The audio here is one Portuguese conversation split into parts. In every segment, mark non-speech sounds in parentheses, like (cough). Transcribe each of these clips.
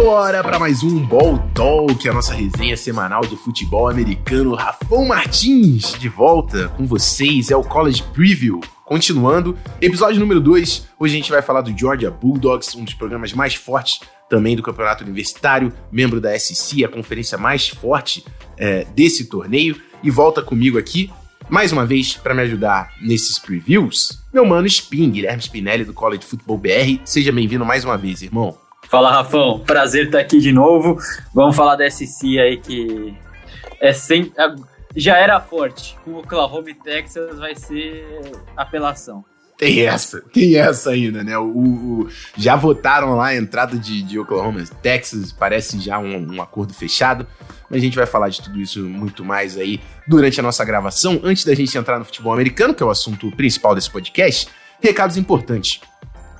Simbora para mais um Ball Talk, a nossa resenha semanal de futebol americano. Rafão Martins de volta com vocês, é o College Preview. Continuando, episódio número 2. Hoje a gente vai falar do Georgia Bulldogs, um dos programas mais fortes também do campeonato universitário, membro da SC, a conferência mais forte é, desse torneio. E volta comigo aqui, mais uma vez, para me ajudar nesses previews, meu mano Spin, Guilherme Spinelli do College Football BR. Seja bem-vindo mais uma vez, irmão. Fala, Rafão. Prazer estar aqui de novo. Vamos falar da SC aí que é sem, já era forte. Com o Oklahoma e Texas vai ser apelação. Tem essa, tem essa ainda, né? O, o já votaram lá a entrada de, de Oklahoma, Texas, parece já um, um acordo fechado. Mas a gente vai falar de tudo isso muito mais aí durante a nossa gravação. Antes da gente entrar no futebol americano, que é o assunto principal desse podcast, recados importantes.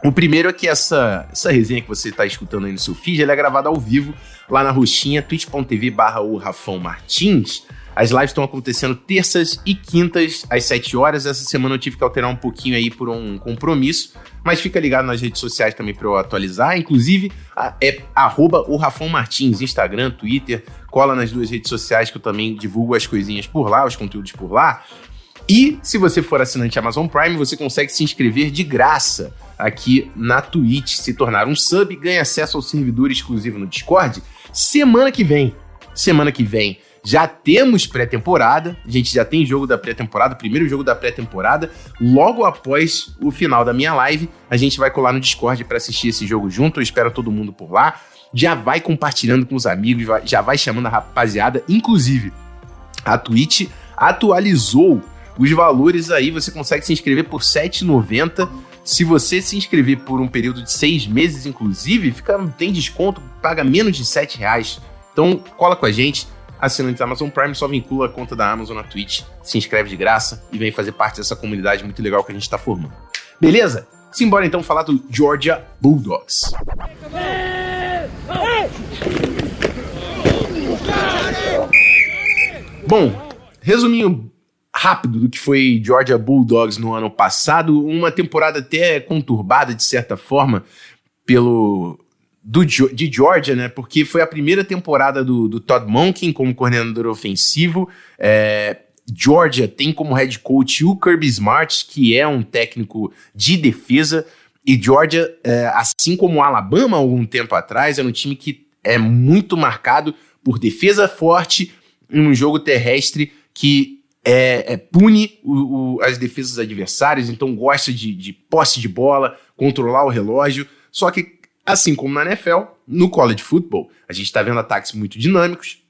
O primeiro é que essa, essa resenha que você está escutando aí no seu feed, ela é gravada ao vivo lá na roxinha, twitch.tv barra o Rafão Martins. As lives estão acontecendo terças e quintas às 7 horas. Essa semana eu tive que alterar um pouquinho aí por um compromisso, mas fica ligado nas redes sociais também para eu atualizar. Inclusive, é arroba o Rafão Martins, Instagram, Twitter. Cola nas duas redes sociais que eu também divulgo as coisinhas por lá, os conteúdos por lá. E se você for assinante Amazon Prime, você consegue se inscrever de graça aqui na Twitch, se tornar um sub, ganha acesso ao servidor exclusivo no Discord. Semana que vem, semana que vem, já temos pré-temporada, a gente já tem jogo da pré-temporada, primeiro jogo da pré-temporada. Logo após o final da minha live, a gente vai colar no Discord para assistir esse jogo junto. Eu espero todo mundo por lá. Já vai compartilhando com os amigos, já vai chamando a rapaziada. Inclusive, a Twitch atualizou os valores aí. Você consegue se inscrever por R$ 7,90 se você se inscrever por um período de seis meses, inclusive, fica, tem desconto, paga menos de sete reais. Então, cola com a gente, assinante da Amazon Prime, só vincula a conta da Amazon na Twitch, se inscreve de graça e vem fazer parte dessa comunidade muito legal que a gente está formando. Beleza? Simbora então falar do Georgia Bulldogs. Bom, resuminho rápido do que foi Georgia Bulldogs no ano passado, uma temporada até conturbada de certa forma pelo do, de Georgia, né? Porque foi a primeira temporada do, do Todd Monken como coordenador ofensivo. É, Georgia tem como head coach o Kirby Smart, que é um técnico de defesa. E Georgia, é, assim como Alabama algum tempo atrás, era um time que é muito marcado por defesa forte em um jogo terrestre que é, é, pune o, o, as defesas adversárias, então gosta de, de, posse de bola, controlar o relógio. Só que, assim como na NFL, no college football, a gente está vendo ataques muito dinâmicos,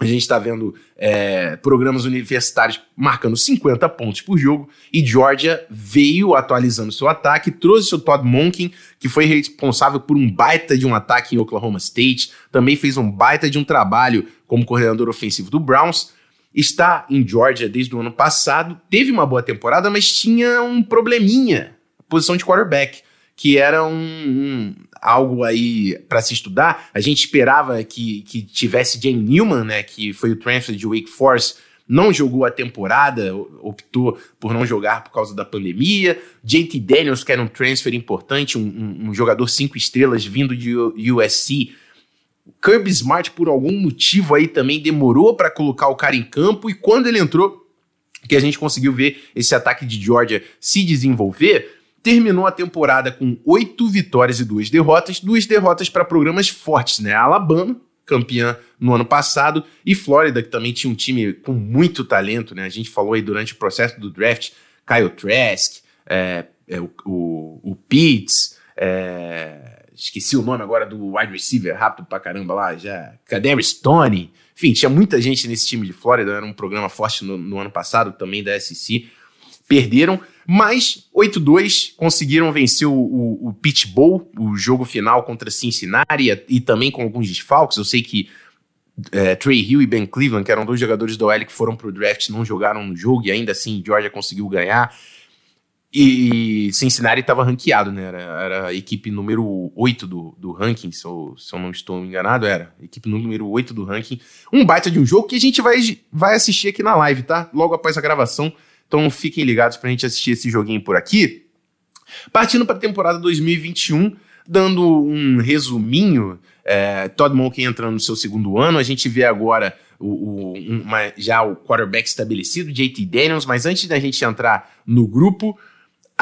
a gente está vendo é, programas universitários marcando 50 pontos por jogo, e Georgia veio atualizando seu ataque, trouxe o Todd Monken, que foi responsável por um baita de um ataque em Oklahoma State, também fez um baita de um trabalho como coordenador ofensivo do Browns, está em Georgia desde o ano passado, teve uma boa temporada, mas tinha um probleminha, posição de quarterback, que era um, um algo aí para se estudar. A gente esperava que, que tivesse Jane Newman, né, que foi o transfer de Wake Forest, não jogou a temporada, optou por não jogar por causa da pandemia. JT Daniels, que era um transfer importante, um, um, um jogador cinco estrelas vindo de USC, Kirby Smart, por algum motivo aí, também demorou para colocar o cara em campo e quando ele entrou, que a gente conseguiu ver esse ataque de Georgia se desenvolver, terminou a temporada com oito vitórias e duas derrotas, duas derrotas para programas fortes, né? Alabama, campeã no ano passado, e Flórida, que também tinha um time com muito talento, né? A gente falou aí durante o processo do draft, Kyle Trask, é, é, o, o, o Pitts, é, esqueci o nome agora do wide receiver, rápido pra caramba lá, já. Kaderi Stone. Enfim, tinha muita gente nesse time de Flórida, era um programa forte no, no ano passado, também da SEC. Perderam, mas 8-2 conseguiram vencer o, o, o Bowl, o jogo final contra Cincinnati, e, e também com alguns desfalques. Eu sei que é, Trey Hill e Ben Cleveland, que eram dois jogadores do OL que foram pro draft, não jogaram no jogo, e ainda assim Georgia conseguiu ganhar. E Cincinnati estava ranqueado, né? Era, era, a equipe número 8 do, do ranking, se eu, se eu não estou enganado, era. Equipe número 8 do ranking. Um baita de um jogo que a gente vai, vai assistir aqui na live, tá? Logo após a gravação. Então fiquem ligados pra gente assistir esse joguinho por aqui. Partindo para a temporada 2021, dando um resuminho É, Todd Monken entrando no seu segundo ano. A gente vê agora o, o, uma, já o quarterback estabelecido, JT Daniels. Mas antes da gente entrar no grupo,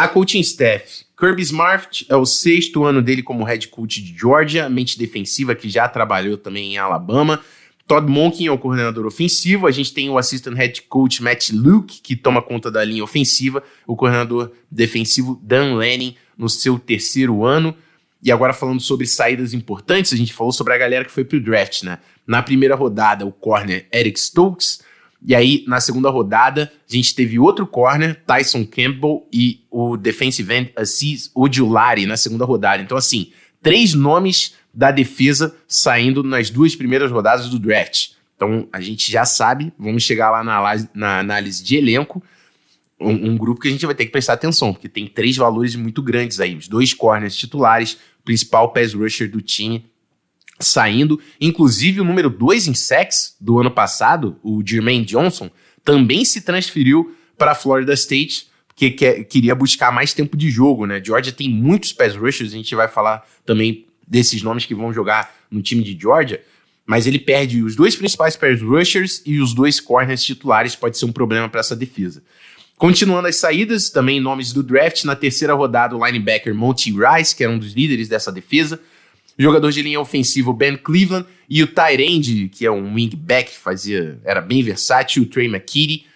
a coaching staff. Kirby Smart é o sexto ano dele como head coach de Georgia, mente defensiva que já trabalhou também em Alabama. Todd Monken é o coordenador ofensivo. A gente tem o assistant head coach Matt Luke, que toma conta da linha ofensiva. O coordenador defensivo Dan Lanning no seu terceiro ano. E agora falando sobre saídas importantes, a gente falou sobre a galera que foi pro draft, né? Na primeira rodada, o corner Eric Stokes. E aí, na segunda rodada, a gente teve outro corner, Tyson Campbell, e o defensive end Assis Ojulari na segunda rodada. Então, assim, três nomes da defesa saindo nas duas primeiras rodadas do draft. Então, a gente já sabe, vamos chegar lá na, na análise de elenco, um, um, grupo que a gente vai ter que prestar atenção, porque tem três valores muito grandes aí. Os dois corners titulares, principal pass rusher do time saindo. Inclusive, o número 2 em sacks do ano passado, o Jermaine Johnson, também se transferiu para Florida State, porque quer, queria buscar mais tempo de jogo, né? Georgia tem muitos pass rushers, a gente vai falar também desses nomes que vão jogar no time de Georgia, mas ele perde os dois principais pass rushers e os dois corners titulares, pode ser um problema para essa defesa. Continuando as saídas, também nomes do draft, na terceira rodada o linebacker Monty Rice, que era um dos líderes dessa defesa, jogador de linha ofensiva Ben Cleveland e o Tyrande, que é um wingback, fazia, era bem versátil, o Trey McKitty,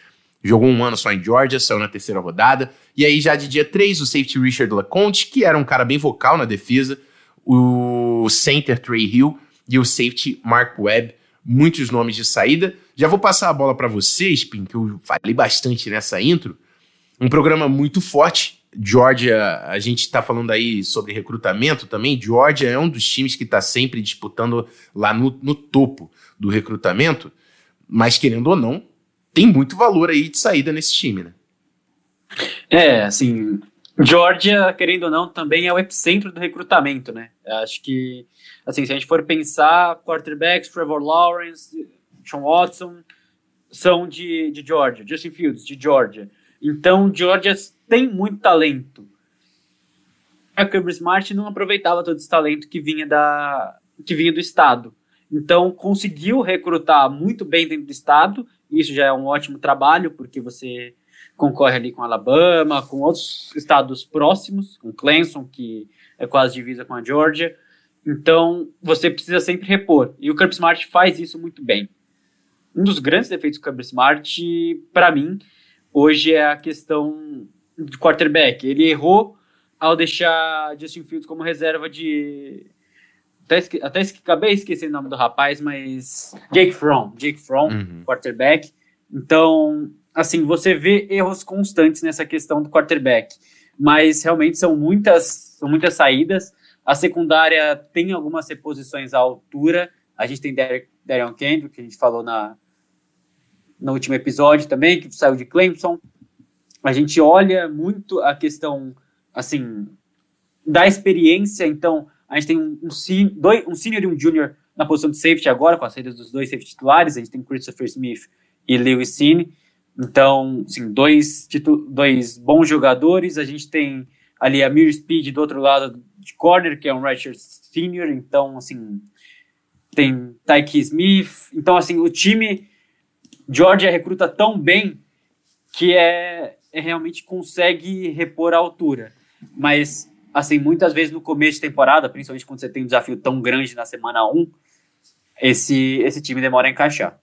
jogou um ano só em Georgia, saiu na terceira rodada. E aí já de dia 3, o safety Richard LaConte, que era um cara bem vocal na defesa, o center Trey Hill e o safety Mark Webb, muitos nomes de saída. Já vou passar a bola para vocês, Pim, que eu falei bastante nessa intro. Um programa muito forte. Georgia, a gente está falando aí sobre recrutamento também. Georgia é um dos times que está sempre disputando lá no, no topo do recrutamento, mas querendo ou não, tem muito valor aí de saída nesse time, né? É, assim, Georgia, querendo ou não, também é o epicentro do recrutamento, né? Acho que, assim, se a gente for pensar, quarterbacks, Trevor Lawrence, Sean Watson, são de, de Georgia, Justin Fields, de Georgia. Então, Georgia tem muito talento. A Kirby Smart não aproveitava todo esse talento que vinha, da, que vinha do estado. Então, conseguiu recrutar muito bem dentro do estado. Isso já é um ótimo trabalho, porque você concorre ali com Alabama, com outros estados próximos, com Clemson, que é quase divisa com a Georgia. Então, você precisa sempre repor. E o Kirby Smart faz isso muito bem. Um dos grandes defeitos do Kirby Smart, para mim, hoje é a questão de quarterback. Ele errou ao deixar Justin Fields como reserva de. Até, esque... Até esque... acabei esquecendo o nome do rapaz, mas. Jake Fromm. Jake Fromm, uhum. quarterback. Então, assim, você vê erros constantes nessa questão do quarterback, mas realmente são muitas, são muitas saídas. A secundária tem algumas reposições à altura. A gente tem Darion Kendrick, que a gente falou na, no último episódio também, que saiu de Clemson. A gente olha muito a questão, assim, da experiência. Então, a gente tem um, um, um senior e um junior na posição de safety agora, com as saídas dos dois safety titulares. A gente tem Christopher Smith e Lewis Cine. Então, assim, dois, dois bons jogadores. A gente tem ali a Mir Speed do outro lado de corner, que é um Richard Senior. Então, assim, tem Tyke Smith. Então, assim, o time Georgia recruta tão bem que é, é realmente consegue repor a altura. Mas, assim, muitas vezes no começo de temporada, principalmente quando você tem um desafio tão grande na semana 1, esse, esse time demora a encaixar.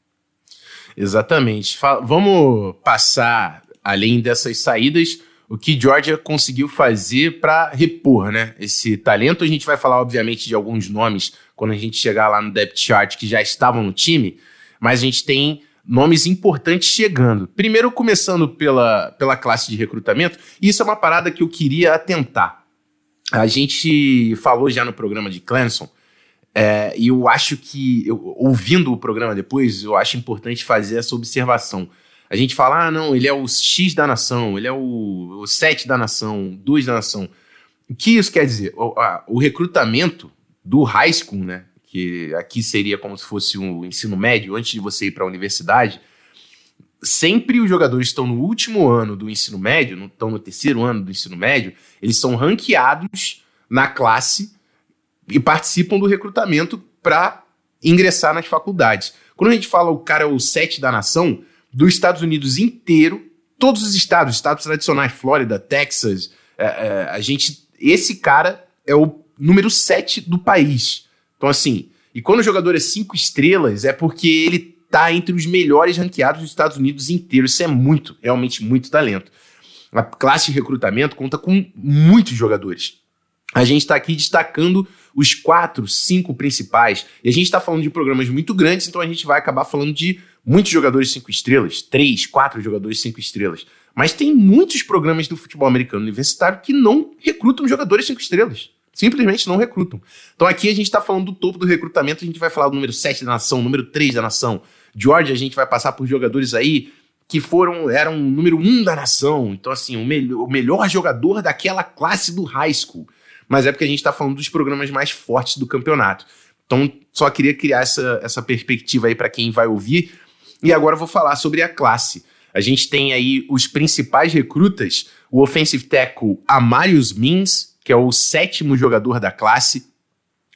Exatamente. Vamos passar, além dessas saídas, o que Georgia conseguiu fazer para repor né, esse talento. A gente vai falar, obviamente, de alguns nomes quando a gente chegar lá no depth chart que já estavam no time, mas a gente tem nomes importantes chegando. Primeiro, começando pela, pela classe de recrutamento, isso é uma parada que eu queria atentar. A gente falou já no programa de Clemson é, e eu acho que, eu, ouvindo o programa depois, eu acho importante fazer essa observação. A gente fala, ah, não, ele é o X da nação, ele é o, o 7 da nação, 2 da nação. O que isso quer dizer? O, a, o recrutamento do high school, né? Que aqui seria como se fosse um ensino médio, antes de você ir para a universidade. Sempre os jogadores estão no último ano do ensino médio, estão no terceiro ano do ensino médio, eles são ranqueados na classe e participam do recrutamento para ingressar nas faculdades. Quando a gente fala o cara é o sete da nação, dos Estados Unidos inteiro, todos os estados, estados tradicionais, Flórida, Texas, é, é, a gente, esse cara é o número 7 do país. Então, assim, e quando o jogador é cinco estrelas, é porque ele tá entre os melhores ranqueados dos Estados Unidos inteiro. Isso é muito, realmente muito talento. A classe de recrutamento conta com muitos jogadores. A gente está aqui destacando os quatro, cinco principais. E a gente está falando de programas muito grandes, então a gente vai acabar falando de muitos jogadores cinco estrelas, três, quatro jogadores cinco estrelas. Mas tem muitos programas do futebol americano universitário que não recrutam jogadores cinco estrelas. Simplesmente não recrutam. Então aqui a gente está falando do topo do recrutamento, a gente vai falar do número 7 da nação, número 3 da nação. Georgia, a gente vai passar por jogadores aí que foram eram o número 1 da nação. Então, assim, o, me o melhor jogador daquela classe do high school. Mas é porque a gente está falando dos programas mais fortes do campeonato. Então, só queria criar essa, essa perspectiva aí para quem vai ouvir. E agora eu vou falar sobre a classe. A gente tem aí os principais recrutas, o offensive tackle Amarius Means, que é o sétimo jogador da classe,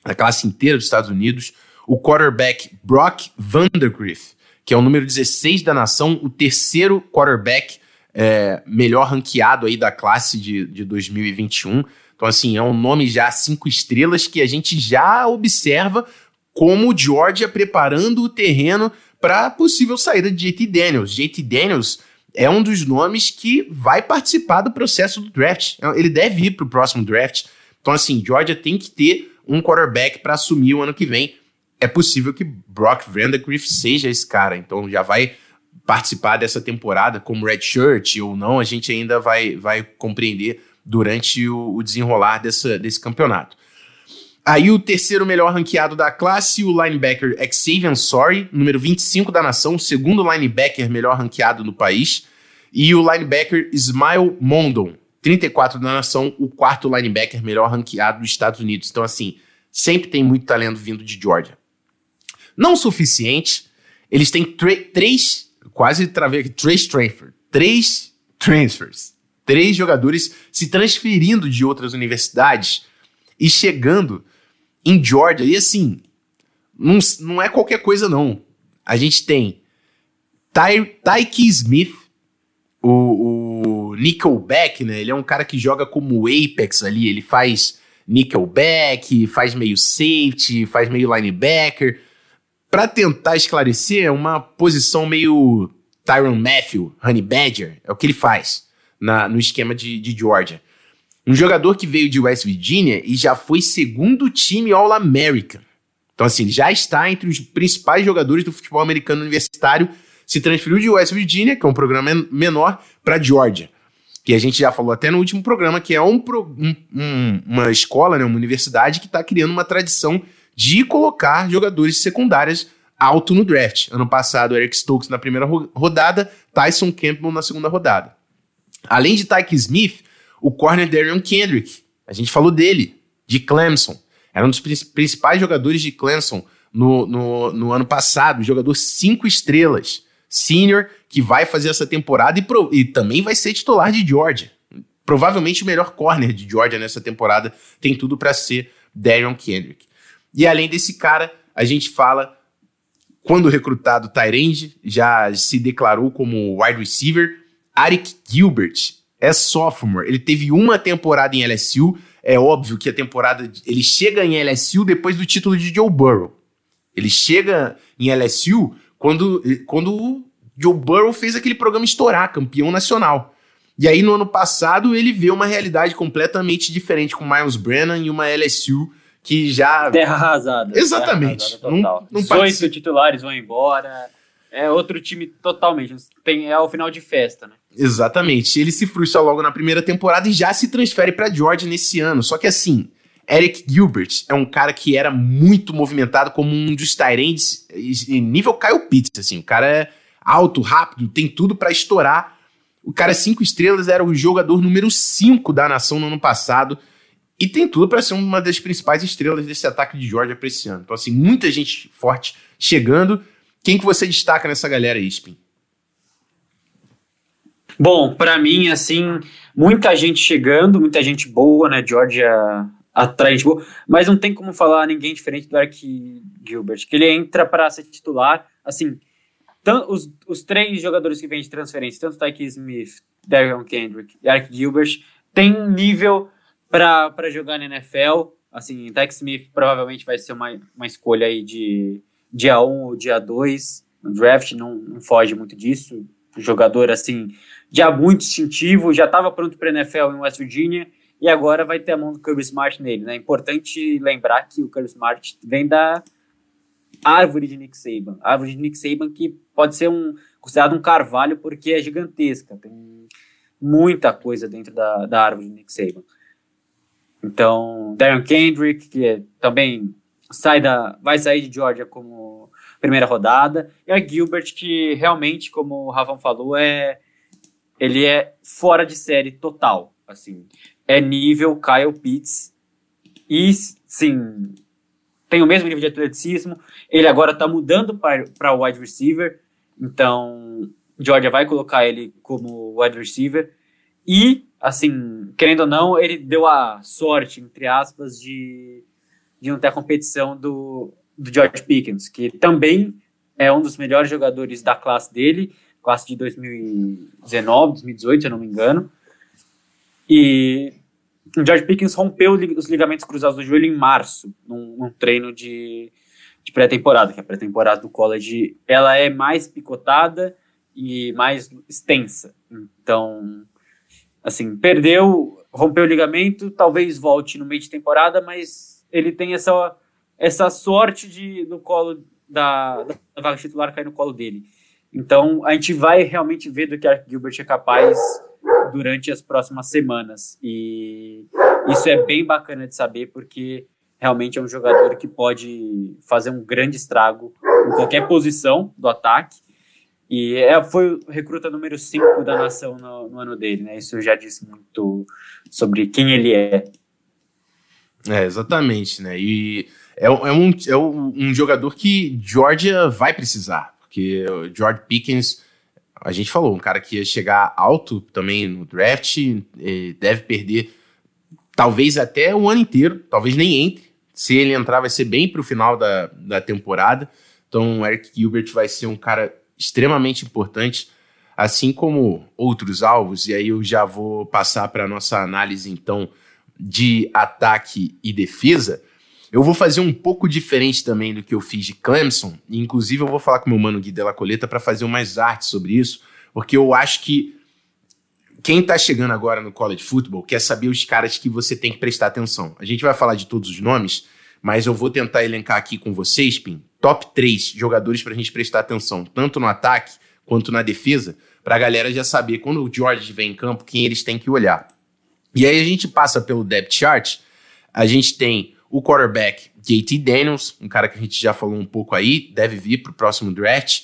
da classe inteira dos Estados Unidos, o quarterback Brock Vandergriff, que é o número 16 da nação, o terceiro quarterback é, melhor ranqueado aí da classe de, de 2021. Então, assim, é um nome já cinco estrelas que a gente já observa como o Georgia preparando o terreno para possível saída de JT Daniels. JT Daniels é um dos nomes que vai participar do processo do draft. Ele deve ir para o próximo draft. Então, assim, Georgia tem que ter um quarterback para assumir o ano que vem. É possível que Brock Vandegrift seja esse cara. Então, já vai participar dessa temporada como redshirt ou não, a gente ainda vai, vai compreender durante o, o desenrolar dessa, desse campeonato. Aí o terceiro melhor ranqueado da classe, o linebacker Xavier Sorry, número 25 da nação, o segundo linebacker melhor ranqueado no país. E o linebacker Ismail Mondon, 34 da nação, o quarto linebacker melhor ranqueado dos Estados Unidos. Então, assim, sempre tem muito talento vindo de Georgia. Não suficiente, eles têm três, quase travei aqui, três transfers, três transfers, três jogadores se transferindo de outras universidades e chegando em Georgia. E assim, não, não é qualquer coisa, não. A gente tem Ty, Tyke Smith, o, o Nickelback, né? Ele é um cara que joga como Apex ali. Ele faz Nickelback, faz meio safety, faz meio linebacker. Para tentar esclarecer, é uma posição meio Tyron Matthew, Honey Badger. É o que ele faz na, no esquema de, de Georgia. Um jogador que veio de West Virginia e já foi segundo time All-American. Então, assim, já está entre os principais jogadores do futebol americano universitário. Se transferiu de West Virginia, que é um programa menor, para Georgia. Que a gente já falou até no último programa, que é um, um, um, uma escola, né, uma universidade que está criando uma tradição de colocar jogadores secundárias alto no draft. Ano passado, Eric Stokes na primeira rodada, Tyson Campbell na segunda rodada. Além de Tyke Smith, o corner Darion Kendrick. A gente falou dele, de Clemson. Era um dos principais jogadores de Clemson no, no, no ano passado, jogador cinco estrelas, senior, que vai fazer essa temporada e, pro, e também vai ser titular de Georgia. Provavelmente o melhor corner de Georgia nessa temporada tem tudo para ser Darion Kendrick. E além desse cara, a gente fala quando recrutado Tyrande, já se declarou como wide receiver, Arik Gilbert, é sophomore. Ele teve uma temporada em LSU. É óbvio que a temporada. Ele chega em LSU depois do título de Joe Burrow. Ele chega em LSU quando, quando Joe Burrow fez aquele programa estourar, campeão nacional. E aí, no ano passado, ele vê uma realidade completamente diferente com Miles Brennan e uma LSU que já. Terra arrasada. Exatamente. Terra arrasada não, não 18 titulares vão embora. É outro time totalmente. Tem, é o final de festa, né? Exatamente. Ele se frustra logo na primeira temporada e já se transfere para Georgia nesse ano. Só que assim, Eric Gilbert é um cara que era muito movimentado como um dos Tyrands nível Kyle Pitts, assim. O cara é alto, rápido, tem tudo para estourar. O cara cinco estrelas, era o jogador número 5 da nação no ano passado e tem tudo para ser uma das principais estrelas desse ataque de Georgia para esse ano. Então assim, muita gente forte chegando. Quem que você destaca nessa galera aí, Spin? Bom, para mim, assim, muita gente chegando, muita gente boa, né? Georgia atraente boa, mas não tem como falar ninguém diferente do Eric, Gilbert, que ele entra para ser titular, assim, os, os três jogadores que vêm de transferência, tanto Tyke Smith, Darion Kendrick e Eric Gilbert, têm nível para jogar na NFL, assim, Tyke Smith provavelmente vai ser uma, uma escolha aí de dia 1 ou dia 2 no draft, não, não foge muito disso, jogador assim, já muito instintivo, já estava pronto para NFL em West Virginia, e agora vai ter a mão do Kirby Smart nele. Né? É importante lembrar que o Kirby Smart vem da árvore de Nick Saban. A árvore de Nick Saban que pode ser um, considerado um carvalho porque é gigantesca. Tem muita coisa dentro da, da árvore de Nick Saban. Então, Darren Kendrick, que é, também sai da, vai sair de Georgia como primeira rodada. E a Gilbert, que realmente, como o Ravan falou, é ele é fora de série total. Assim, é nível Kyle Pitts. E, sim, tem o mesmo nível de atleticismo. Ele agora está mudando para wide receiver. Então, Georgia vai colocar ele como wide receiver. E, assim, querendo ou não, ele deu a sorte, entre aspas, de, de não ter a competição do, do George Pickens, que também é um dos melhores jogadores da classe dele, classe de 2019, 2018, se eu não me engano. E o George Pickens rompeu os ligamentos cruzados do joelho em março, num, num treino de, de pré-temporada, que a pré-temporada do college ela é mais picotada e mais extensa. Então, assim, perdeu, rompeu o ligamento, talvez volte no meio de temporada, mas ele tem essa, essa sorte de no colo da, da vaga titular cair no colo dele. Então, a gente vai realmente ver do que a Gilbert é capaz durante as próximas semanas. E isso é bem bacana de saber, porque realmente é um jogador que pode fazer um grande estrago em qualquer posição do ataque. E é, foi o recruta número 5 da nação no, no, ano dele, né? Isso já disse muito sobre quem ele é. É, exatamente, né? E é, é, um, é um jogador que Georgia vai precisar, porque o George Pickens a gente falou, um cara que ia chegar alto também no draft, deve perder talvez até o ano inteiro, talvez nem entre. Se ele entrar, vai ser bem para o final da, da temporada. Então, o Eric Gilbert vai ser um cara extremamente importante, assim como outros alvos. E aí eu já vou passar para a nossa análise, então, de ataque e defesa. Eu vou fazer um pouco diferente também do que eu fiz de Clemson. E, inclusive, eu vou falar com meu mano Gui Della Coleta para fazer umas artes sobre isso, porque eu acho que quem está chegando agora no college football quer saber os caras que você tem que prestar atenção. A gente vai falar de todos os nomes, mas eu vou tentar elencar aqui com vocês, Pim, top 3 jogadores para a gente prestar atenção, tanto no ataque quanto na defesa, para a galera já saber quando o George vem em campo quem eles têm que olhar. E aí a gente passa pelo depth chart, a gente tem o quarterback JT Daniels, um cara que a gente já falou um pouco aí, deve vir para o próximo draft.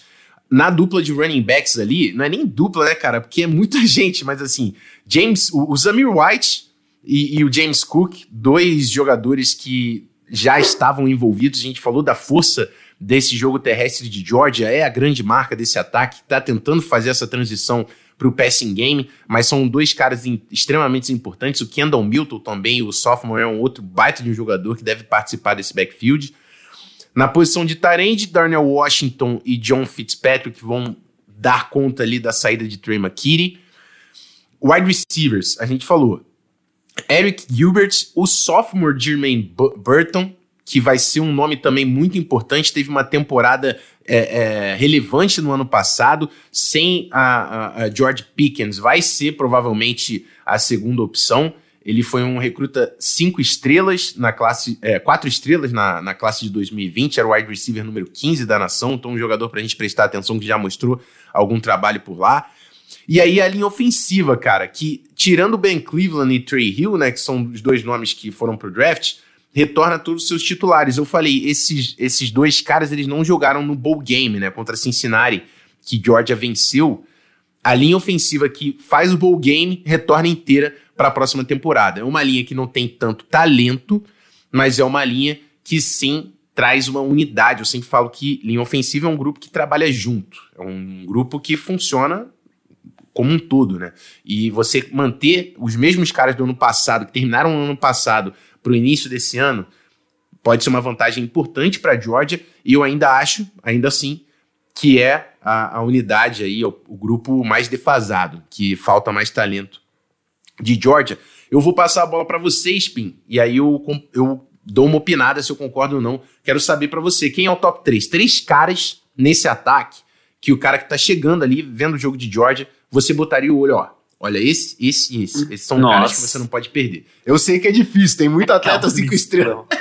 Na dupla de running backs ali, não é nem dupla, né, cara? Porque é muita (laughs) gente, mas assim, James, o, o Zamir White e, e o James Cook, dois jogadores que já estavam envolvidos. A gente falou da força desse jogo terrestre de Georgia, é a grande marca desse ataque, está tentando fazer essa transição para o passing game, mas são dois caras in, extremamente importantes. O Kendall Milton também, o sophomore, é um outro baita de um jogador que deve participar desse backfield. Na posição de Tarend, Darnell Washington e John Fitzpatrick vão dar conta ali da saída de Trey McKitty. Wide receivers, a gente falou. Eric Gilbert, o sophomore Jermaine Burton, que vai ser um nome também muito importante, teve uma temporada é, é, relevante no ano passado, sem a, a, a, George Pickens, vai ser provavelmente a segunda opção. Ele foi um recruta cinco estrelas na classe, é, quatro estrelas na, na classe de 2020, era o wide receiver número 15 da nação, então um jogador para a gente prestar atenção que já mostrou algum trabalho por lá. E aí a linha ofensiva, cara, que tirando Ben Cleveland e Trey Hill, né, que são os dois nomes que foram pro draft, retorna todos os seus titulares. Eu falei, esses, esses dois caras, eles não jogaram no bowl game, né, contra Cincinnati, que Georgia venceu. A linha ofensiva que faz o bowl game retorna inteira para a próxima temporada. É uma linha que não tem tanto talento, mas é uma linha que sim traz uma unidade. Eu sempre falo que linha ofensiva é um grupo que trabalha junto, é um grupo que funciona como um todo, né? E você manter os mesmos caras do ano passado, que terminaram no ano passado, para o início desse ano, pode ser uma vantagem importante para a Georgia, e eu ainda acho, ainda assim, que é a, a unidade aí, o, o, grupo mais defasado, que falta mais talento de Georgia. Eu vou passar a bola para você, Spin, e aí eu, eu dou uma opinada se eu concordo ou não. Quero saber para você, quem é o top 3? Três caras nesse ataque que o cara que tá chegando ali, vendo o jogo de Georgia, você botaria o olho, ó. Olha, esse, esse e esse. Esses são Nossa. caras que você não pode perder. Eu sei que é difícil, tem muito atleta cinco estrelas. (laughs)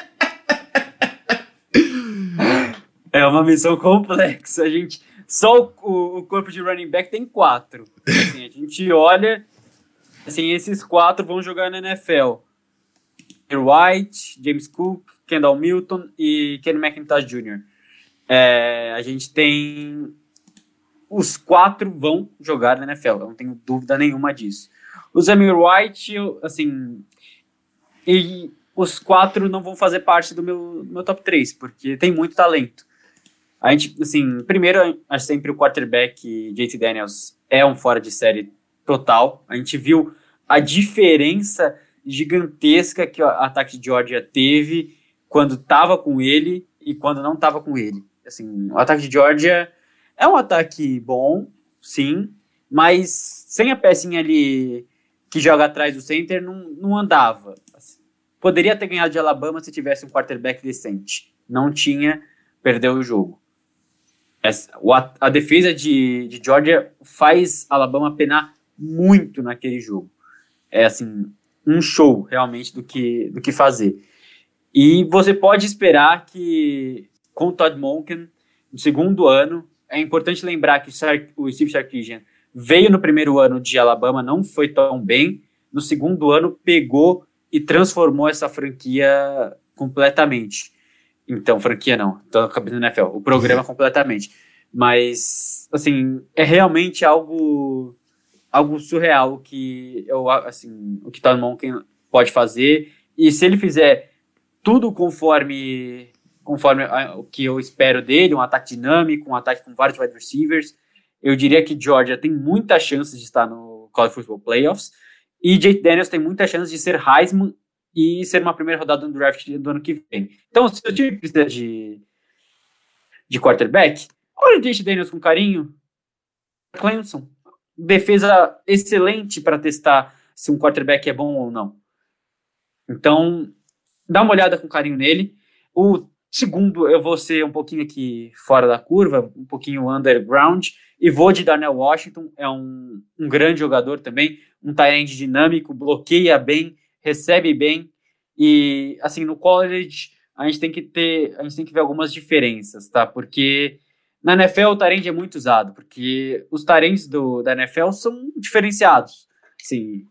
É uma missão complexa. A gente, só o, o corpo de running back tem quatro. Assim, a gente olha, assim, esses quatro vão jogar na NFL. White, James Cook, Kendall Milton e Kenny McIntosh Jr. É, a gente tem os quatro vão jogar na NFL, eu não tenho dúvida nenhuma disso. O Zamir White, assim, e os quatro não vão fazer parte do meu, meu top 3, porque tem muito talento. A gente, assim, primeiro, acho sempre o quarterback JT Daniels é um fora de série total. A gente viu a diferença gigantesca que o ataque de Georgia teve quando estava com ele e quando não estava com ele. Assim, o ataque de Georgia é um ataque bom, sim, mas sem a pecinha ali que joga atrás do center, não, não andava. Poderia ter ganhado de Alabama se tivesse um quarterback decente. Não tinha, perdeu o jogo. Essa, a, defesa de, de Georgia faz Alabama penar muito naquele jogo. É assim, um show realmente do que, do que fazer. E você pode esperar que com o Todd Monken, no segundo ano, é importante lembrar que o Steve Sarkisian veio no primeiro ano de Alabama, não foi tão bem. No segundo ano, pegou e transformou essa franquia completamente. Então, franquia não, tô acabando na NFL, o programa completamente. Mas, assim, é realmente algo algo surreal que eu, assim, o que Todd Monken pode fazer. E se ele fizer tudo conforme conforme o que eu espero dele, um ataque dinâmico, um ataque com vários wide receivers. Eu diria que Georgia tem muitas chances de estar no College Football Playoffs e Jake Daniels tem muitas chances de ser Heisman e ser uma primeira rodada no draft do ano que vem. Então, se o time precisa de, de quarterback, olha o Jake Daniels com carinho. Clemson. Defesa excelente para testar se um quarterback é bom ou não. Então, dá uma olhada com carinho nele. O Segundo, eu vou ser um pouquinho aqui fora da curva, um pouquinho underground, e vou de Darnell Washington, é um, um grande jogador também, um tight dinâmico, bloqueia bem, recebe bem, e assim, no college a gente tem que ter, a gente tem que ver algumas diferenças, tá? Porque na NFL o Tyrande é muito usado, porque os Tyrands do da NFL são diferenciados. Sim,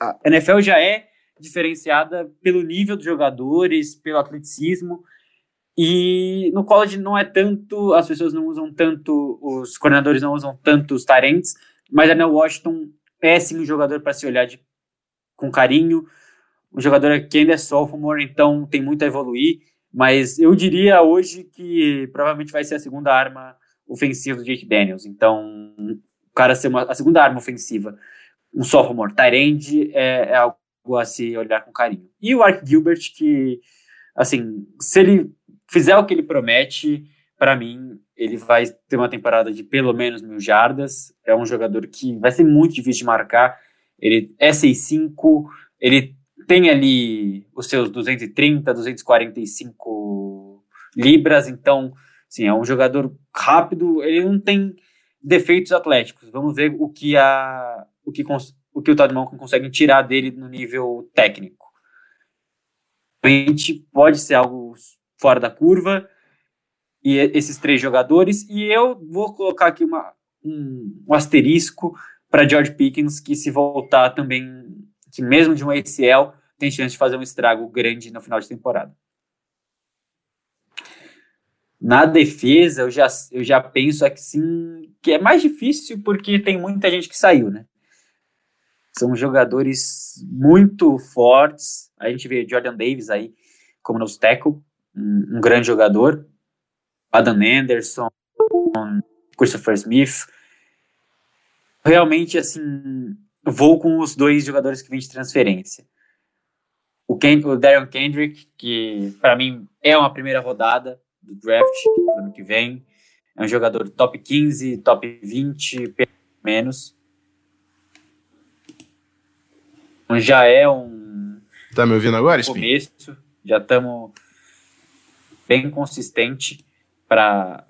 a NFL já é diferenciada pelo nível dos jogadores, pelo atleticismo, e no college não é tanto, as pessoas não usam tanto, os coordenadores não usam tanto os tarentes, mas a Nell Washington é sim um jogador para se olhar de, com carinho, um jogador que ainda é sophomore, então tem muito a evoluir, mas eu diria hoje que provavelmente vai ser a segunda arma ofensiva do Jake Daniels, então o cara ser uma, a segunda arma ofensiva, um sophomore, Tyrande, é, é algo a se olhar com carinho. E o Ark Gilbert, que, assim, se ele fizer o que ele promete, para mim, ele vai ter uma temporada de pelo menos mil jardas. É um jogador que vai ser muito difícil de marcar. Ele é 6'5, ele tem ali os seus 230, 245 libras, então, sim, é um jogador rápido, ele não tem defeitos atléticos. Vamos ver o que a o que o que o Todd Monken consegue tirar dele no nível técnico. Realmente pode ser algo fora da curva, e esses três jogadores, e eu vou colocar aqui uma, um, um asterisco para George Pickens, que se voltar também, que mesmo de um ACL, tem chance de fazer um estrago grande no final de temporada. Na defesa, eu já, eu já penso assim, que é mais difícil porque tem muita gente que saiu, né? São jogadores muito fortes. A gente vê Jordan Davis aí como nos tackle um, um grande jogador. Adam Anderson, Christopher Smith. Realmente, assim, vou com os dois jogadores que vêm de transferência. o, Ken, o Darren Kendrick, que para mim é uma primeira rodada do draft do ano que vem. É um jogador top 15, top 20, pelo menos. Então, já é um. Tá me ouvindo agora, Spin? Começo. Já estamos bem consistente para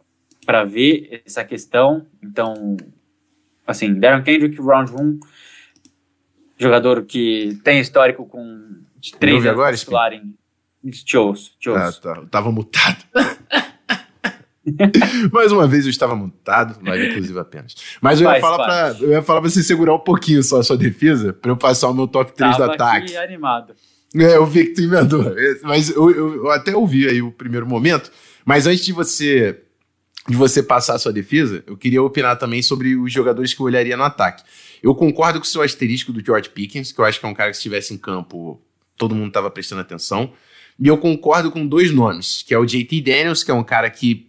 ver essa questão. Então, assim, Darren Kendrick, round 1, jogador que tem histórico com de três anos titular em. Te ouço, te ouço. Ah, tá. Eu tava mutado. (laughs) Mais uma vez eu estava mutado, mas inclusive apenas. Mas eu ia, falar pra, eu ia falar pra você segurar um pouquinho só a sua defesa, pra eu passar o meu top 3 tava do ataque. animado. (laughs) É, eu vi que tu emendou. Mas eu, eu, eu, até ouvi aí o primeiro momento. Mas antes de você de você passar a sua defesa, eu queria opinar também sobre os jogadores que eu olharia no ataque. Eu concordo com o seu asterisco do George Pickens, que eu acho que é um cara que se estivesse em campo, todo mundo estava prestando atenção. E eu concordo com dois nomes, que é o JT Daniels, que é um cara que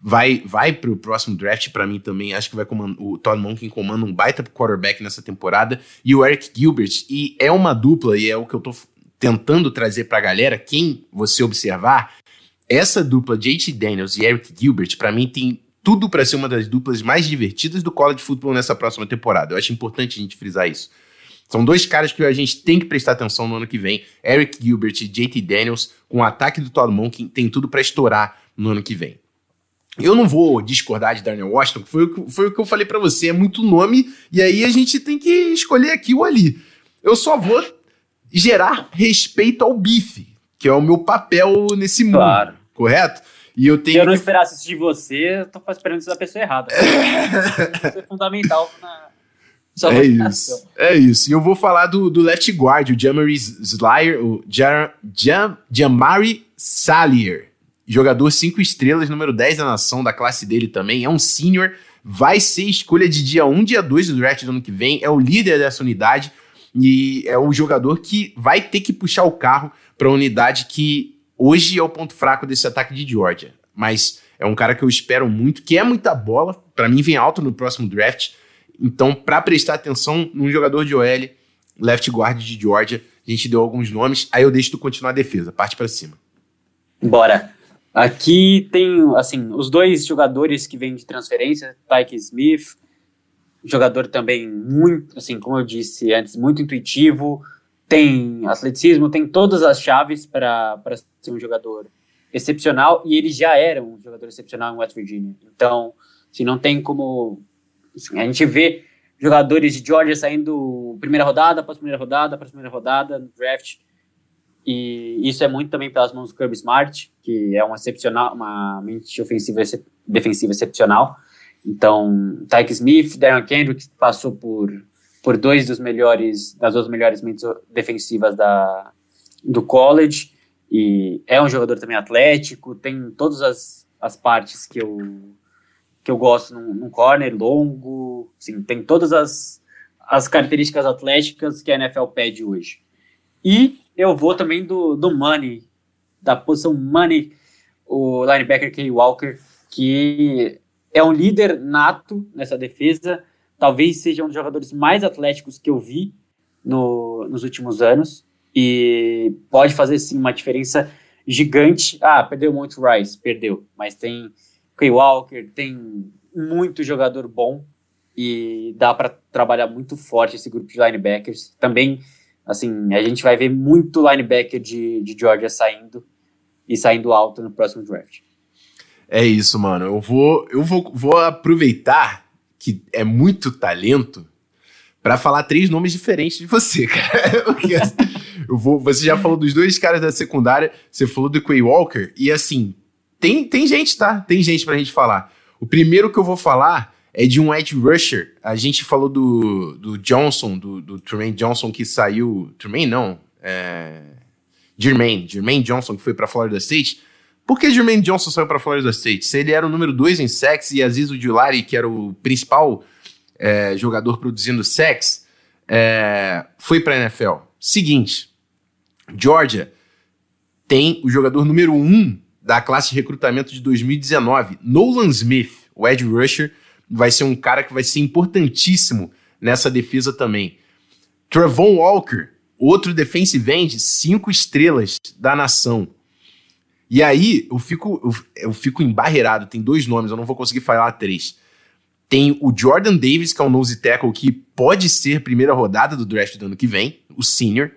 vai vai para o próximo draft para mim também. Acho que vai comandar, o Todd Monken comanda um baita quarterback nessa temporada e o Eric Gilbert e é uma dupla e é o que eu tô tentando trazer para a galera. Quem você observar essa dupla JT Daniels e Eric Gilbert para mim tem tudo para ser uma das duplas mais divertidas do college football nessa próxima temporada. Eu acho importante a gente frisar isso. São dois caras que a gente tem que prestar atenção no ano que vem. Eric Gilbert e JT Daniels, com o ataque do Todd Monken, tem tudo para estourar no ano que vem. Eu não vou discordar de Darnell Washington, foi o que, foi o que eu falei para você, é muito nome, e aí a gente tem que escolher aqui ou ali. Eu só vou gerar respeito ao bife, que é o meu papel nesse mundo, claro. correto? E eu tenho. Se eu não que... esperasse isso de você, eu tô esperando isso da pessoa errada. (laughs) isso é fundamental na. Só é isso. É isso. E eu vou falar do, do left guard, o Jamari Slyer, o Jam, Jam, Jamari Salier. Jogador 5 estrelas, número 10 da nação, da classe dele também. É um senior. Vai ser escolha de dia 1, dia 2 do draft do ano que vem. É o líder dessa unidade. E é o jogador que vai ter que puxar o carro para a unidade que hoje é o ponto fraco desse ataque de Georgia. Mas é um cara que eu espero muito, que é muita bola. Para mim, vem alto no próximo draft. Então, para prestar atenção num jogador de OL, left guard de Georgia, a gente deu alguns nomes. Aí eu deixo tu continuar a defesa. Parte para cima. Bora. Aqui tem, assim, os dois jogadores que vêm de transferência, Tyke Smith, jogador também muito, assim, como eu disse antes, muito intuitivo, tem atleticismo, tem todas as chaves para ser um jogador excepcional e ele já era um jogador excepcional em West Virginia. Então, se assim, não tem como assim, a gente vê jogadores de Georgia saindo primeira rodada após primeira rodada após primeira rodada no draft e isso é muito também pelas mãos do Kirby Smart, que é um excepcional, uma mente ofensiva defensiva excepcional. Então, Tyke Smith, Darren Kendrick passou por por dois dos melhores, das duas melhores mentes defensivas da, do college, e é um jogador também atlético, tem todas as, as partes que eu, que eu gosto num, num corner, longo, sim, tem todas as, as características atléticas que a NFL pede hoje. E eu vou também do, do Money, da posição Money, o linebacker Kay Walker, que é um líder nato nessa defesa, talvez seja um dos jogadores mais atléticos que eu vi no, nos últimos anos e pode fazer sim uma diferença gigante. Ah, perdeu muito Rice, perdeu, mas tem Kay Walker, tem muito jogador bom e dá para trabalhar muito forte esse grupo de linebackers. Também, assim, a gente vai ver muito linebacker de, de Georgia saindo e saindo alto no próximo draft. É isso, mano. Eu vou, eu vou, vou aproveitar que é muito talento para falar três nomes diferentes de você, (laughs) cara. Porque, eu vou, você já falou dos dois caras da secundária, você falou do Quay Walker, e assim, tem, tem gente, tá? Tem gente pra gente falar. O primeiro que eu vou falar é de um edge rusher. A gente falou do, do Johnson, do, do Tremaine Johnson que saiu. Tremaine não. É, Jermaine, Jermaine Johnson que foi pra Florida State. Por que Jermaine Johnson saiu para Florida State? Se ele era o número 2 em sacks e Aziz Ujulari, que era o principal é, jogador produzindo sacks, é, foi para a NFL. Seguinte, Georgia tem o jogador número 1 um da classe de recrutamento de 2019, Nolan Smith, o edge rusher, vai ser um cara que vai ser importantíssimo nessa defesa também. Trevon Walker, outro defensive end, cinco estrelas da nação. E aí eu fico, eu, eu fico embarreirado. Tem dois nomes, eu não vou conseguir falar três. Tem o Jordan Davis, que é um nose tackle que pode ser primeira rodada do draft do ano que vem, o senior.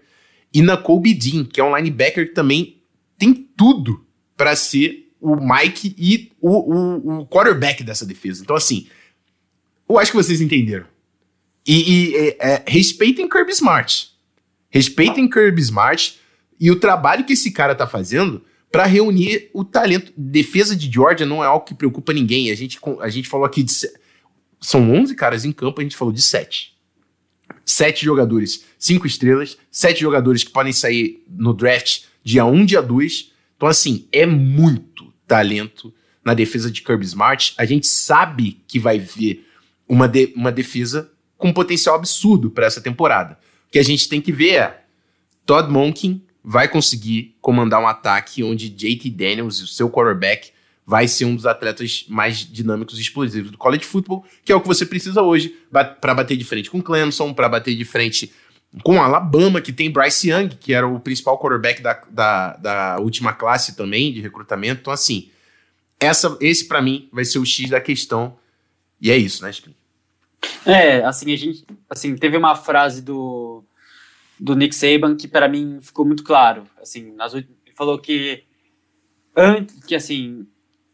E na Kobe Dean, que é um linebacker que também tem tudo para ser o Mike e o, o, o, quarterback dessa defesa. Então, assim, eu acho que vocês entenderam. E, e é, é, respeitem Kirby Smart. Respeitem Kirby Smart e o trabalho que esse cara tá fazendo para reunir o talento. Defesa de Georgia não é algo que preocupa ninguém. A gente, a gente falou aqui de. São 11 caras em campo, a gente falou de 7. Sete jogadores, cinco estrelas, sete jogadores que podem sair no draft dia 1, dia 2. Então, assim, é muito talento na defesa de Kirby Smart. A gente sabe que vai ver uma, de, uma defesa com potencial absurdo para essa temporada. O que a gente tem que ver é Todd Monken vai conseguir comandar um ataque onde JT Daniels, o seu quarterback, vai ser um dos atletas mais dinâmicos e explosivos do college football, que é o que você precisa hoje para bater de frente com Clemson, para bater de frente com Alabama, que tem Bryce Young, que era o principal quarterback da, da, da última classe também de recrutamento. Então, assim, essa, esse para mim vai ser o X da questão. E é isso, né, Spin? É, assim, a gente assim, teve uma frase do, do Nick Saban que para mim ficou muito claro. Assim, nas, ele falou que antes que assim,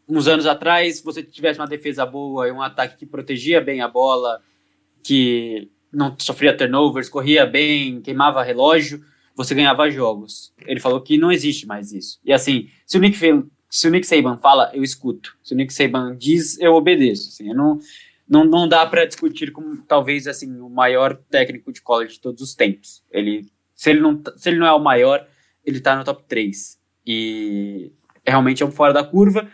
uns anos atrás, você tivesse uma defesa boa e um ataque que protegia bem a bola, que não sofria turnovers, corria bem, queimava relógio, você ganhava jogos. Ele falou que não existe mais isso. E assim, se o Nick, se o Nick Saban fala, eu escuto. Se o Nick Saban diz, eu obedeço. Assim, eu não, não, não dá para discutir com talvez assim o maior técnico de college de todos os tempos. Ele se ele não se ele não é o maior, ele tá no top 3. E realmente é um fora da curva.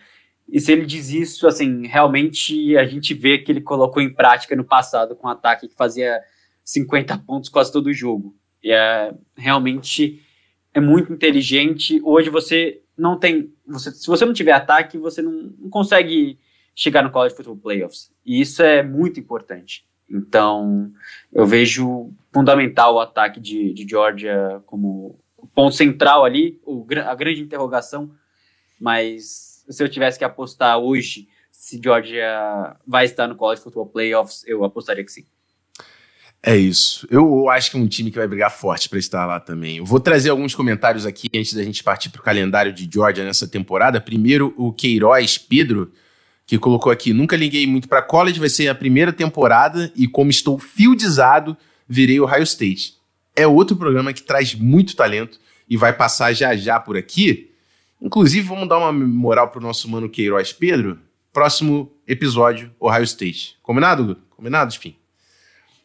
E se ele diz isso, assim, realmente a gente vê que ele colocou em prática no passado com um ataque que fazia 50 pontos quase todo o jogo. E é realmente é muito inteligente. Hoje você não tem, você, se você não tiver ataque, você não, não consegue chegar no College Football Playoffs. E isso é muito importante. Então, eu vejo fundamental o ataque de, de Georgia como ponto central ali, o, a grande interrogação. Mas se eu tivesse que apostar hoje se Georgia vai estar no College Football Playoffs, eu apostaria que sim. É isso. Eu acho que é um time que vai brigar forte para estar lá também. Eu vou trazer alguns comentários aqui antes da gente partir para o calendário de Georgia nessa temporada. Primeiro, o Queiroz Pedro que colocou aqui: nunca liguei muito para college, vai ser a primeira temporada e como estou fieldizado, virei o Ohio State. É outro programa que traz muito talento e vai passar já já por aqui. Inclusive, vamos dar uma moral pro nosso mano Queiroz Pedro. Próximo episódio, Ohio State. Combinado, Combinado, Spin?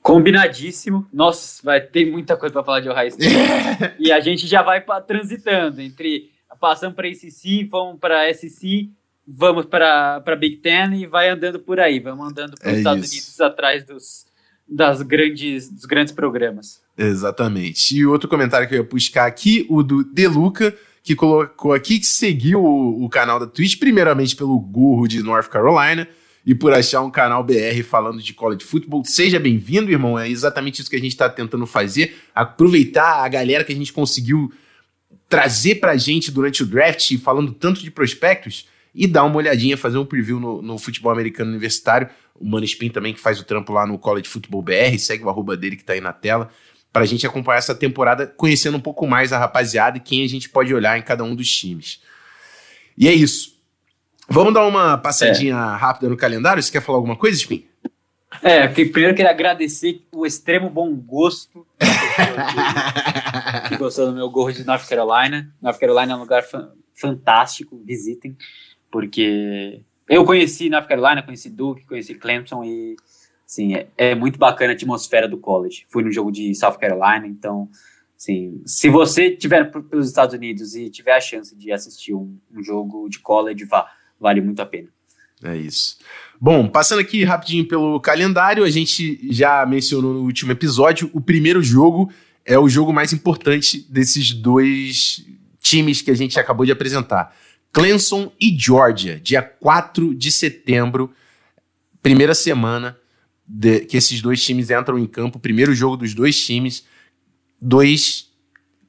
Combinadíssimo. Nossa, vai ter muita coisa para falar de Ohio State. (laughs) e a gente já vai pra, transitando entre passando para ACC, vamos para SC vamos para Big Ten e vai andando por aí, vamos andando para os é Estados isso. Unidos atrás dos, das grandes, dos grandes programas. Exatamente. E outro comentário que eu ia buscar aqui, o do Deluca, que colocou aqui que seguiu o, o canal da Twitch, primeiramente pelo Gurro de North Carolina e por achar um canal BR falando de college football. Seja bem-vindo, irmão. É exatamente isso que a gente está tentando fazer. Aproveitar a galera que a gente conseguiu trazer para a gente durante o draft, falando tanto de prospectos e dar uma olhadinha, fazer um preview no, no futebol americano universitário. O Mano Spin também, que faz o trampo lá no College Football BR, segue o arroba dele que tá aí na tela, para a gente acompanhar essa temporada, conhecendo um pouco mais a rapaziada e quem a gente pode olhar em cada um dos times. E é isso. Vamos dar uma passadinha é. rápida no calendário? Você quer falar alguma coisa, Spin? É, que primeiro eu queria agradecer o extremo bom gosto (laughs) que gostou do meu gorro de North Carolina. North Carolina é um lugar fantástico, visitem porque eu conheci North Carolina, conheci Duke, conheci Clemson e assim, é, é, muito bacana a atmosfera do college. Fui no jogo de South Carolina, então assim, se você estiver pelos Estados Unidos e tiver a chance de assistir um, um jogo de college, vá, vale muito a pena. É isso. Bom, passando aqui rapidinho pelo calendário, a gente já mencionou no último episódio, o primeiro jogo é o jogo mais importante desses dois times que a gente acabou de apresentar. Clemson e Georgia, dia 4 de setembro, primeira semana de, que esses dois times entram em campo, primeiro jogo dos dois times, dois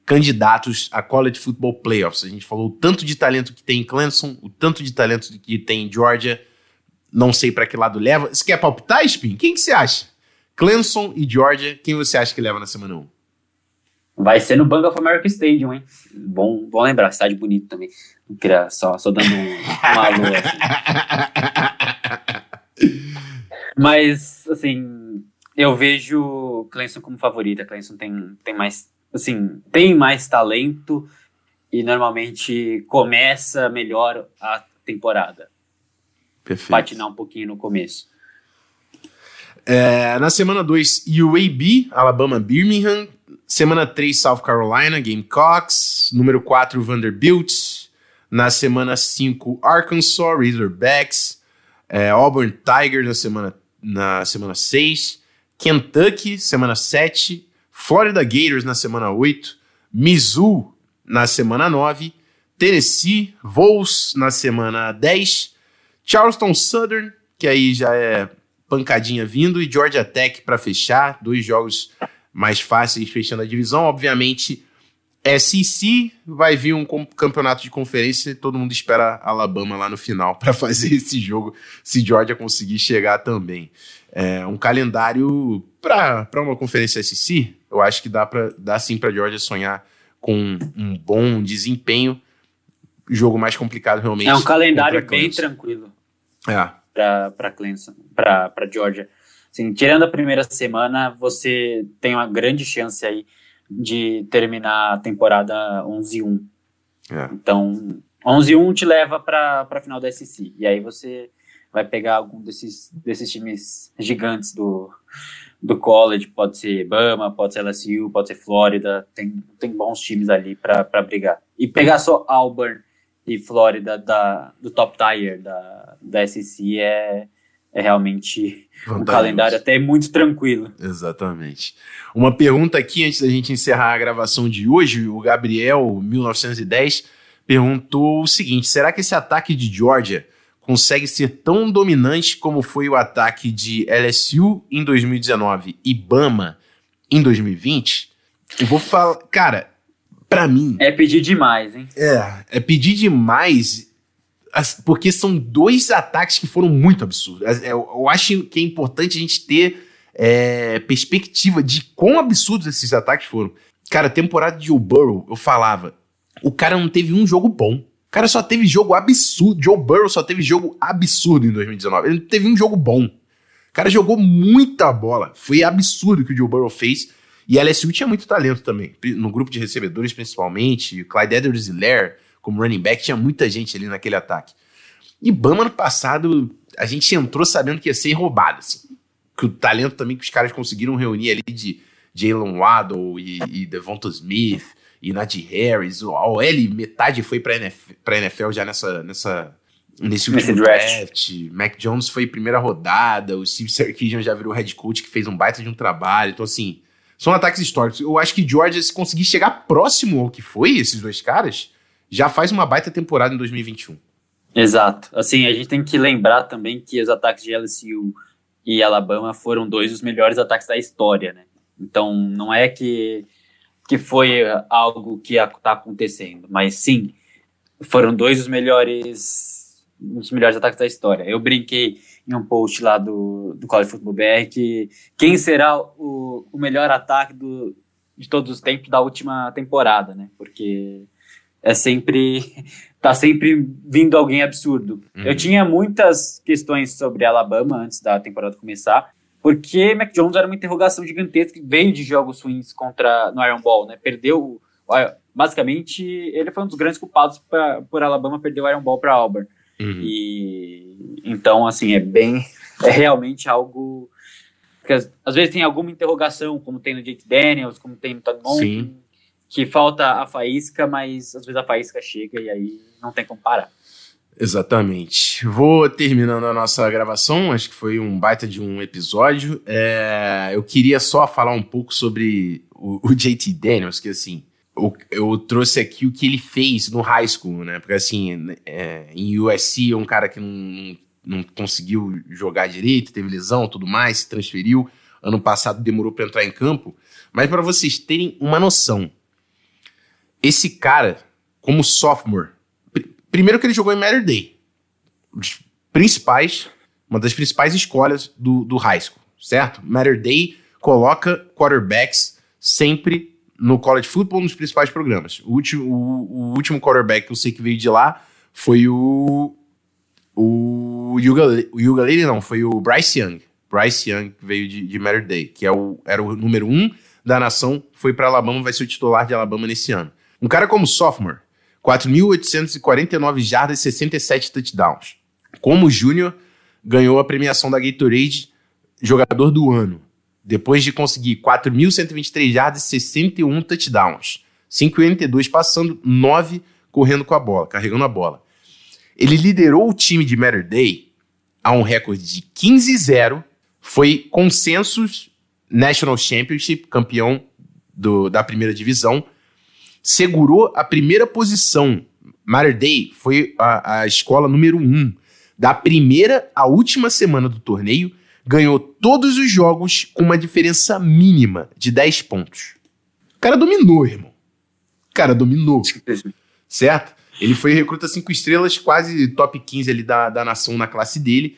candidatos a College Football Playoffs. A gente falou o tanto de talento que tem em Clemson, o tanto de talento que tem em Georgia. Não sei para que lado leva. Você quer palpitar, Spin? Quem que você acha? Clemson e Georgia, quem você acha que leva na semana 1? Vai ser no Bank of America Stadium, hein? Bom, bom lembrar, estádio bonito também. Não queria só, só dando um, um alô. Assim. (laughs) Mas, assim, eu vejo Clemson como favorita. Clemson tem, tem mais assim, tem mais talento e normalmente começa melhor a temporada. Perfeito. Patinar um pouquinho no começo. É, na semana 2, UAB, Alabama Birmingham. Semana 3, South Carolina, Gamecocks. Número 4, Vanderbilt. Na semana 5, Arkansas, Razorbacks. É, Auburn Tigers na semana, na semana 6. Kentucky, semana 7. Florida Gators na semana 8, Mizzou na semana 9, Tennessee Vols na semana 10, Charleston Southern, que aí já é pancadinha vindo, e Georgia Tech para fechar, dois jogos mais fáceis fechando a divisão. Obviamente, SEC vai vir um campeonato de conferência, todo mundo espera Alabama lá no final (laughs) para fazer esse jogo, se Georgia conseguir chegar também. É um calendário para uma conferência SEC eu acho que dá, pra, dá sim para Georgia sonhar com um bom desempenho. Jogo mais complicado realmente. É um calendário bem tranquilo. É. Para Clemson, para Georgia. Assim, tirando a primeira semana, você tem uma grande chance aí de terminar a temporada 11-1. É. Então, 11-1 te leva para a final da SEC. E aí você vai pegar algum desses, desses times gigantes do, do college, pode ser Bama, pode ser LSU, pode ser Flórida, tem, tem bons times ali para brigar. E pegar só Auburn e Flórida da, do top tier da, da SEC é, é realmente Vantajoso. um calendário até muito tranquilo. Exatamente. Uma pergunta aqui antes da gente encerrar a gravação de hoje, o Gabriel, 1910, perguntou o seguinte: será que esse ataque de Georgia consegue ser tão dominante como foi o ataque de LSU em 2019 e Bama em 2020, eu vou falar. Cara, para mim. É pedir demais, hein? É, é pedir demais. Porque são dois ataques que foram muito absurdos. É, eu acho que é importante a gente ter é, perspectiva de quão absurdos esses ataques foram. Cara, temporada de Joe Burrow, eu falava, o cara não teve um jogo bom. O cara só teve jogo absurdo. Joe Burrow só teve jogo absurdo em 2019. Ele teve um jogo bom. O cara jogou muita bola. Foi absurdo o que o Joe Burrow fez. E a LSU tinha muito talento também. No grupo de recebedores, principalmente. Clyde Edwards-Helaire, como running back, tinha muita gente ali naquele ataque. E Bama, ano passado, a gente entrou sabendo que ia ser roubado. Assim. Que o talento também que os caras conseguiram reunir ali de Jalen Waddle e, e Devonta Smith e Najee Harris, o OL, metade foi pra NFL, pra NFL já nessa, nessa, nesse último draft. draft. Mac Jones foi primeira rodada, o Steve Sarkisian já virou head coach, que fez um baita de um trabalho. Então, assim, são ataques históricos. Eu acho que Georgia, se conseguir chegar próximo ao que foi esses dois caras, já faz uma baita temporada em 2021. Exato. Assim, a gente tem que lembrar também que os ataques de LSU e Alabama foram dois dos melhores ataques da história, né? Então, não é que que foi algo que está acontecendo, mas sim, foram dois dos melhores, dos melhores ataques da história. Eu brinquei em um post lá do, do College Football BR que quem será o, o melhor ataque do, de todos os tempos da última temporada, né? Porque é sempre (laughs) tá sempre vindo alguém absurdo. Uhum. Eu tinha muitas questões sobre Alabama antes da temporada começar, porque Mac Jones era uma interrogação gigantesca que veio de jogos ruins contra no Iron Ball, né? Perdeu, basicamente, ele foi um dos grandes culpados pra, por Alabama perder o Iron Ball para Auburn. Uhum. E então, assim, é bem, (laughs) é realmente algo que às, às, vezes tem alguma interrogação, como tem no Jake Daniels, como tem no Todd Monken, que falta a faísca, mas às vezes a faísca chega e aí não tem como parar. Exatamente. Vou terminando a nossa gravação, acho que foi um baita de um episódio. É, eu queria só falar um pouco sobre o, o JT Daniels, que assim, eu, eu, trouxe aqui o que ele fez no high school, né? Porque assim, é, em USC é um cara que não, não conseguiu jogar direito, teve lesão tudo mais, se transferiu. Ano passado demorou para entrar em campo. Mas para vocês terem uma noção, esse cara, como sophomore, pr primeiro que ele jogou em Matter Day, principais, uma das principais escolhas do, do high school, certo? Matter Day coloca quarterbacks sempre no college football nos principais programas. O último, o, o último quarterback que eu sei que veio de lá foi o. O Yuga, não, foi o Bryce Young. Bryce Young veio de, de Matter Day, que é o, era o número um da nação, foi para Alabama, vai ser o titular de Alabama nesse ano. Um cara como sophomore, 4.849 jardas e 67 touchdowns. Como júnior, ganhou a premiação da Gatorade Jogador do Ano, depois de conseguir 4.123 jardas e 61 touchdowns. 5,82 passando, 9 correndo com a bola, carregando a bola. Ele liderou o time de Matter Day a um recorde de 15-0, foi consensus National Championship, campeão do, da primeira divisão, segurou a primeira posição. Matter Day foi a, a escola número um. Da primeira à última semana do torneio, ganhou todos os jogos com uma diferença mínima de 10 pontos. O cara dominou, irmão. O cara dominou. certo? Ele foi recruta 5 estrelas, quase top 15 ali da, da nação na classe dele.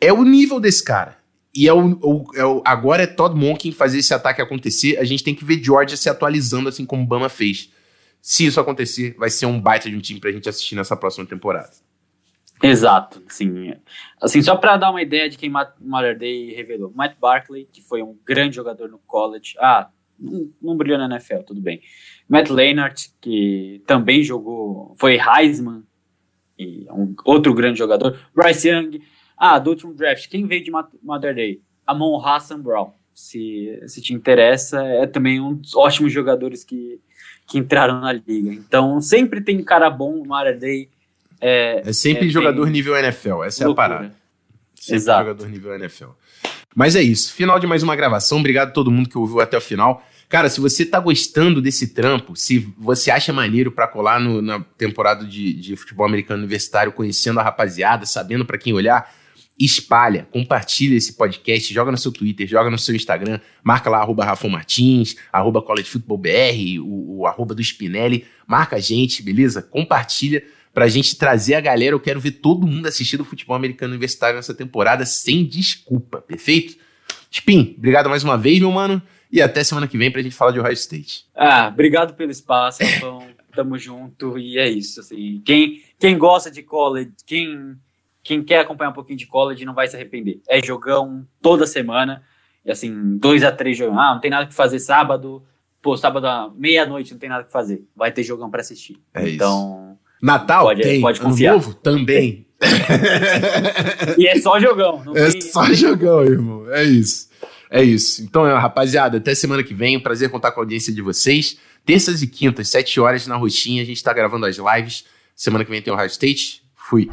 É o nível desse cara. E é o, o, é o, agora é Todd Monken fazer esse ataque acontecer. A gente tem que ver Georgia se atualizando, assim como Bama fez. Se isso acontecer, vai ser um baita de um time pra gente assistir nessa próxima temporada. Exato, sim. Assim, só para dar uma ideia de quem Mother Day revelou. Matt Barkley, que foi um grande jogador no college. Ah, não, não brilhou na NFL, tudo bem. Matt Leinart, que também jogou, foi Heisman, e é um outro grande jogador. Bryce Young, ah, do último draft, quem veio de Mother Day? Amon Hassan Brown. Se, se te interessa, é também um dos ótimos jogadores que, que entraram na liga. Então, sempre tem cara bom Mother Day. É, é sempre é, jogador nível NFL, essa loucura. é a parada. Sempre Exato. jogador nível NFL. Mas é isso. Final de mais uma gravação. Obrigado a todo mundo que ouviu até o final. Cara, se você tá gostando desse trampo, se você acha maneiro para colar no, na temporada de, de futebol americano universitário, conhecendo a rapaziada, sabendo para quem olhar, espalha, compartilha esse podcast, joga no seu Twitter, joga no seu Instagram, marca lá arroba Rafa Martins, arroba College Football BR, o, o arroba do Spinelli, marca a gente, beleza? Compartilha pra gente trazer a galera. Eu quero ver todo mundo assistindo futebol americano universitário nessa temporada sem desculpa, perfeito? Spin, obrigado mais uma vez, meu mano, e até semana que vem pra gente falar de Ohio State. Ah, obrigado pelo espaço, então, tamo junto, e é isso, assim, quem, quem gosta de college, quem quem quer acompanhar um pouquinho de college não vai se arrepender. É jogão toda semana. E assim, dois a três jogos. Ah, não tem nada que fazer sábado. Pô, sábado à meia-noite não tem nada que fazer. Vai ter jogão para assistir. É então. Isso. Natal pode, tem. Pode confiar. Ano novo também. (laughs) e é só jogão. é tem, só jogão, irmão. É isso. É isso. Então, rapaziada, até semana que vem. Prazer contar com a audiência de vocês. Terças e quintas, sete horas na roxinha. A gente tá gravando as lives. Semana que vem tem o High State. Fui.